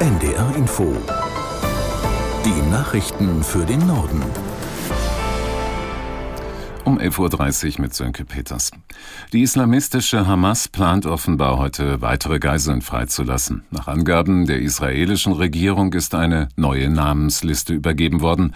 NDR Info. Die Nachrichten für den Norden. Um 11.30 Uhr mit Sönke Peters. Die islamistische Hamas plant offenbar heute weitere Geiseln freizulassen. Nach Angaben der israelischen Regierung ist eine neue Namensliste übergeben worden.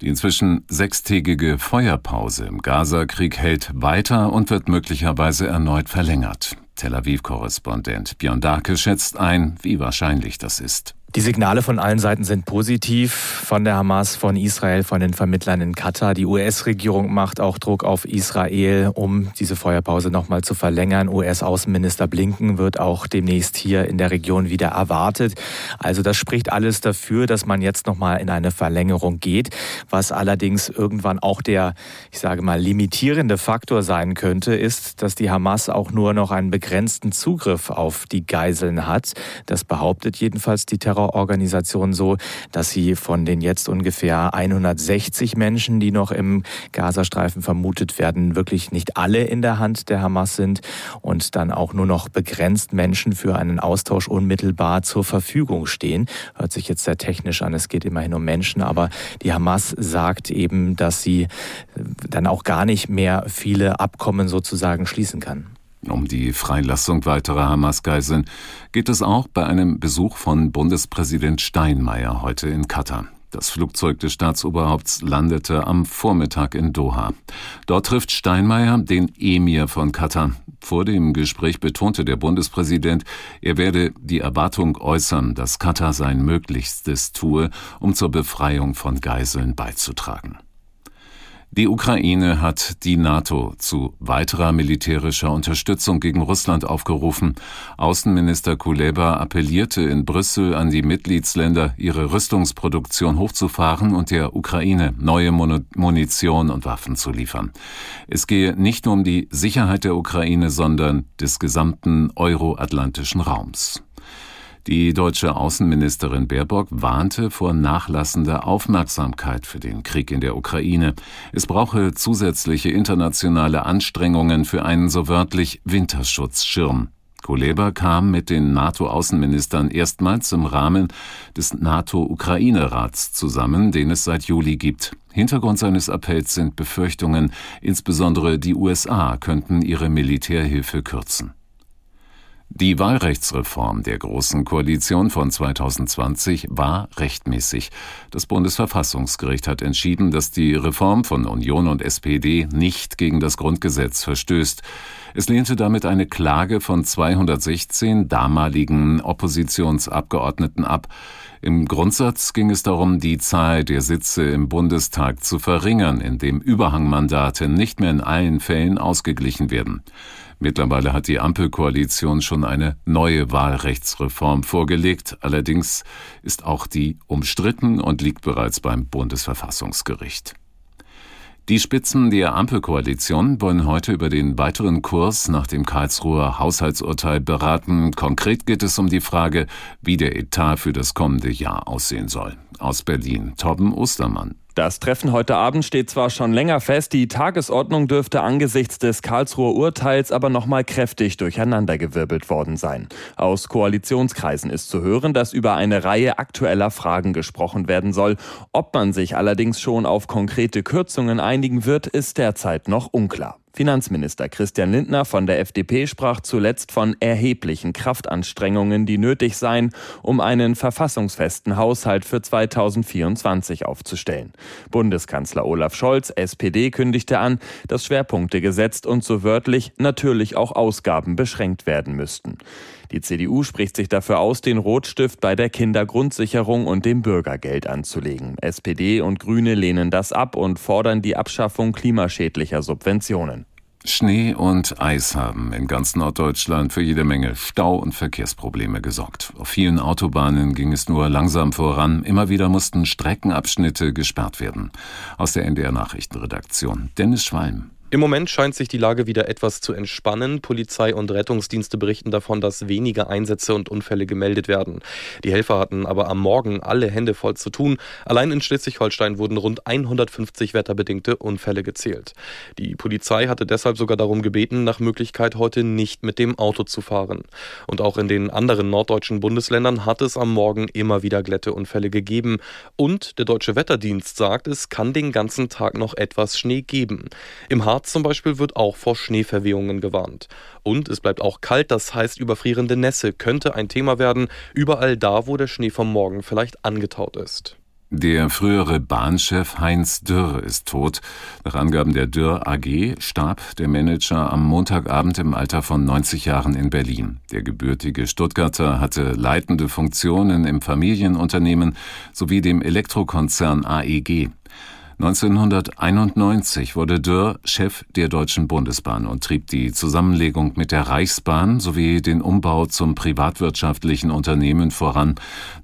Die inzwischen sechstägige Feuerpause im Gaza-Krieg hält weiter und wird möglicherweise erneut verlängert. Tel Aviv-Korrespondent Björn Darke schätzt ein, wie wahrscheinlich das ist. Die Signale von allen Seiten sind positiv, von der Hamas, von Israel, von den Vermittlern in Katar. Die US-Regierung macht auch Druck auf Israel, um diese Feuerpause nochmal zu verlängern. US-Außenminister Blinken wird auch demnächst hier in der Region wieder erwartet. Also das spricht alles dafür, dass man jetzt nochmal in eine Verlängerung geht, was allerdings irgendwann auch der, ich sage mal, limitierende Faktor sein könnte, ist, dass die Hamas auch nur noch einen begrenzten Zugriff auf die Geiseln hat. Das behauptet jedenfalls die Terror Terrororganisation so, dass sie von den jetzt ungefähr 160 Menschen, die noch im Gazastreifen vermutet werden, wirklich nicht alle in der Hand der Hamas sind und dann auch nur noch begrenzt Menschen für einen Austausch unmittelbar zur Verfügung stehen. Hört sich jetzt sehr technisch an, es geht immerhin um Menschen, aber die Hamas sagt eben, dass sie dann auch gar nicht mehr viele Abkommen sozusagen schließen kann. Um die Freilassung weiterer Hamas-Geiseln geht es auch bei einem Besuch von Bundespräsident Steinmeier heute in Katar. Das Flugzeug des Staatsoberhaupts landete am Vormittag in Doha. Dort trifft Steinmeier den Emir von Katar. Vor dem Gespräch betonte der Bundespräsident, er werde die Erwartung äußern, dass Katar sein Möglichstes tue, um zur Befreiung von Geiseln beizutragen. Die Ukraine hat die NATO zu weiterer militärischer Unterstützung gegen Russland aufgerufen. Außenminister Kuleba appellierte in Brüssel an die Mitgliedsländer, ihre Rüstungsproduktion hochzufahren und der Ukraine neue Munition und Waffen zu liefern. Es gehe nicht nur um die Sicherheit der Ukraine, sondern des gesamten euroatlantischen Raums. Die deutsche Außenministerin Baerbock warnte vor nachlassender Aufmerksamkeit für den Krieg in der Ukraine. Es brauche zusätzliche internationale Anstrengungen für einen so wörtlich Winterschutzschirm. Kuleba kam mit den NATO-Außenministern erstmals im Rahmen des NATO-Ukraine-Rats zusammen, den es seit Juli gibt. Hintergrund seines Appells sind Befürchtungen, insbesondere die USA könnten ihre Militärhilfe kürzen. Die Wahlrechtsreform der Großen Koalition von 2020 war rechtmäßig. Das Bundesverfassungsgericht hat entschieden, dass die Reform von Union und SPD nicht gegen das Grundgesetz verstößt. Es lehnte damit eine Klage von 216 damaligen Oppositionsabgeordneten ab. Im Grundsatz ging es darum, die Zahl der Sitze im Bundestag zu verringern, indem Überhangmandate nicht mehr in allen Fällen ausgeglichen werden. Mittlerweile hat die Ampelkoalition schon eine neue Wahlrechtsreform vorgelegt. Allerdings ist auch die umstritten und liegt bereits beim Bundesverfassungsgericht. Die Spitzen der Ampelkoalition wollen heute über den weiteren Kurs nach dem Karlsruher Haushaltsurteil beraten. Konkret geht es um die Frage, wie der Etat für das kommende Jahr aussehen soll. Aus Berlin, Torben Ostermann. Das Treffen heute Abend steht zwar schon länger fest, die Tagesordnung dürfte angesichts des Karlsruher Urteils aber nochmal kräftig durcheinandergewirbelt worden sein. Aus Koalitionskreisen ist zu hören, dass über eine Reihe aktueller Fragen gesprochen werden soll. Ob man sich allerdings schon auf konkrete Kürzungen einigen wird, ist derzeit noch unklar. Finanzminister Christian Lindner von der FDP sprach zuletzt von erheblichen Kraftanstrengungen, die nötig seien, um einen verfassungsfesten Haushalt für 2024 aufzustellen. Bundeskanzler Olaf Scholz, SPD, kündigte an, dass Schwerpunkte gesetzt und so wörtlich natürlich auch Ausgaben beschränkt werden müssten. Die CDU spricht sich dafür aus, den Rotstift bei der Kindergrundsicherung und dem Bürgergeld anzulegen. SPD und Grüne lehnen das ab und fordern die Abschaffung klimaschädlicher Subventionen. Schnee und Eis haben in ganz Norddeutschland für jede Menge Stau und Verkehrsprobleme gesorgt. Auf vielen Autobahnen ging es nur langsam voran. Immer wieder mussten Streckenabschnitte gesperrt werden. Aus der NDR Nachrichtenredaktion Dennis Schwalm. Im Moment scheint sich die Lage wieder etwas zu entspannen. Polizei und Rettungsdienste berichten davon, dass weniger Einsätze und Unfälle gemeldet werden. Die Helfer hatten aber am Morgen alle Hände voll zu tun. Allein in Schleswig-Holstein wurden rund 150 wetterbedingte Unfälle gezählt. Die Polizei hatte deshalb sogar darum gebeten, nach Möglichkeit heute nicht mit dem Auto zu fahren. Und auch in den anderen norddeutschen Bundesländern hat es am Morgen immer wieder Glätteunfälle gegeben. Und der Deutsche Wetterdienst sagt, es kann den ganzen Tag noch etwas Schnee geben. Im Harz zum Beispiel wird auch vor Schneeverwehungen gewarnt. Und es bleibt auch kalt, das heißt überfrierende Nässe könnte ein Thema werden, überall da, wo der Schnee vom Morgen vielleicht angetaut ist. Der frühere Bahnchef Heinz Dürr ist tot. Nach Angaben der Dürr AG starb der Manager am Montagabend im Alter von 90 Jahren in Berlin. Der gebürtige Stuttgarter hatte leitende Funktionen im Familienunternehmen sowie dem Elektrokonzern AEG. 1991 wurde Dürr Chef der Deutschen Bundesbahn und trieb die Zusammenlegung mit der Reichsbahn sowie den Umbau zum privatwirtschaftlichen Unternehmen voran.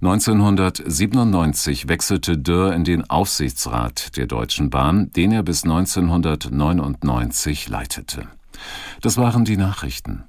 1997 wechselte Dürr in den Aufsichtsrat der Deutschen Bahn, den er bis 1999 leitete. Das waren die Nachrichten.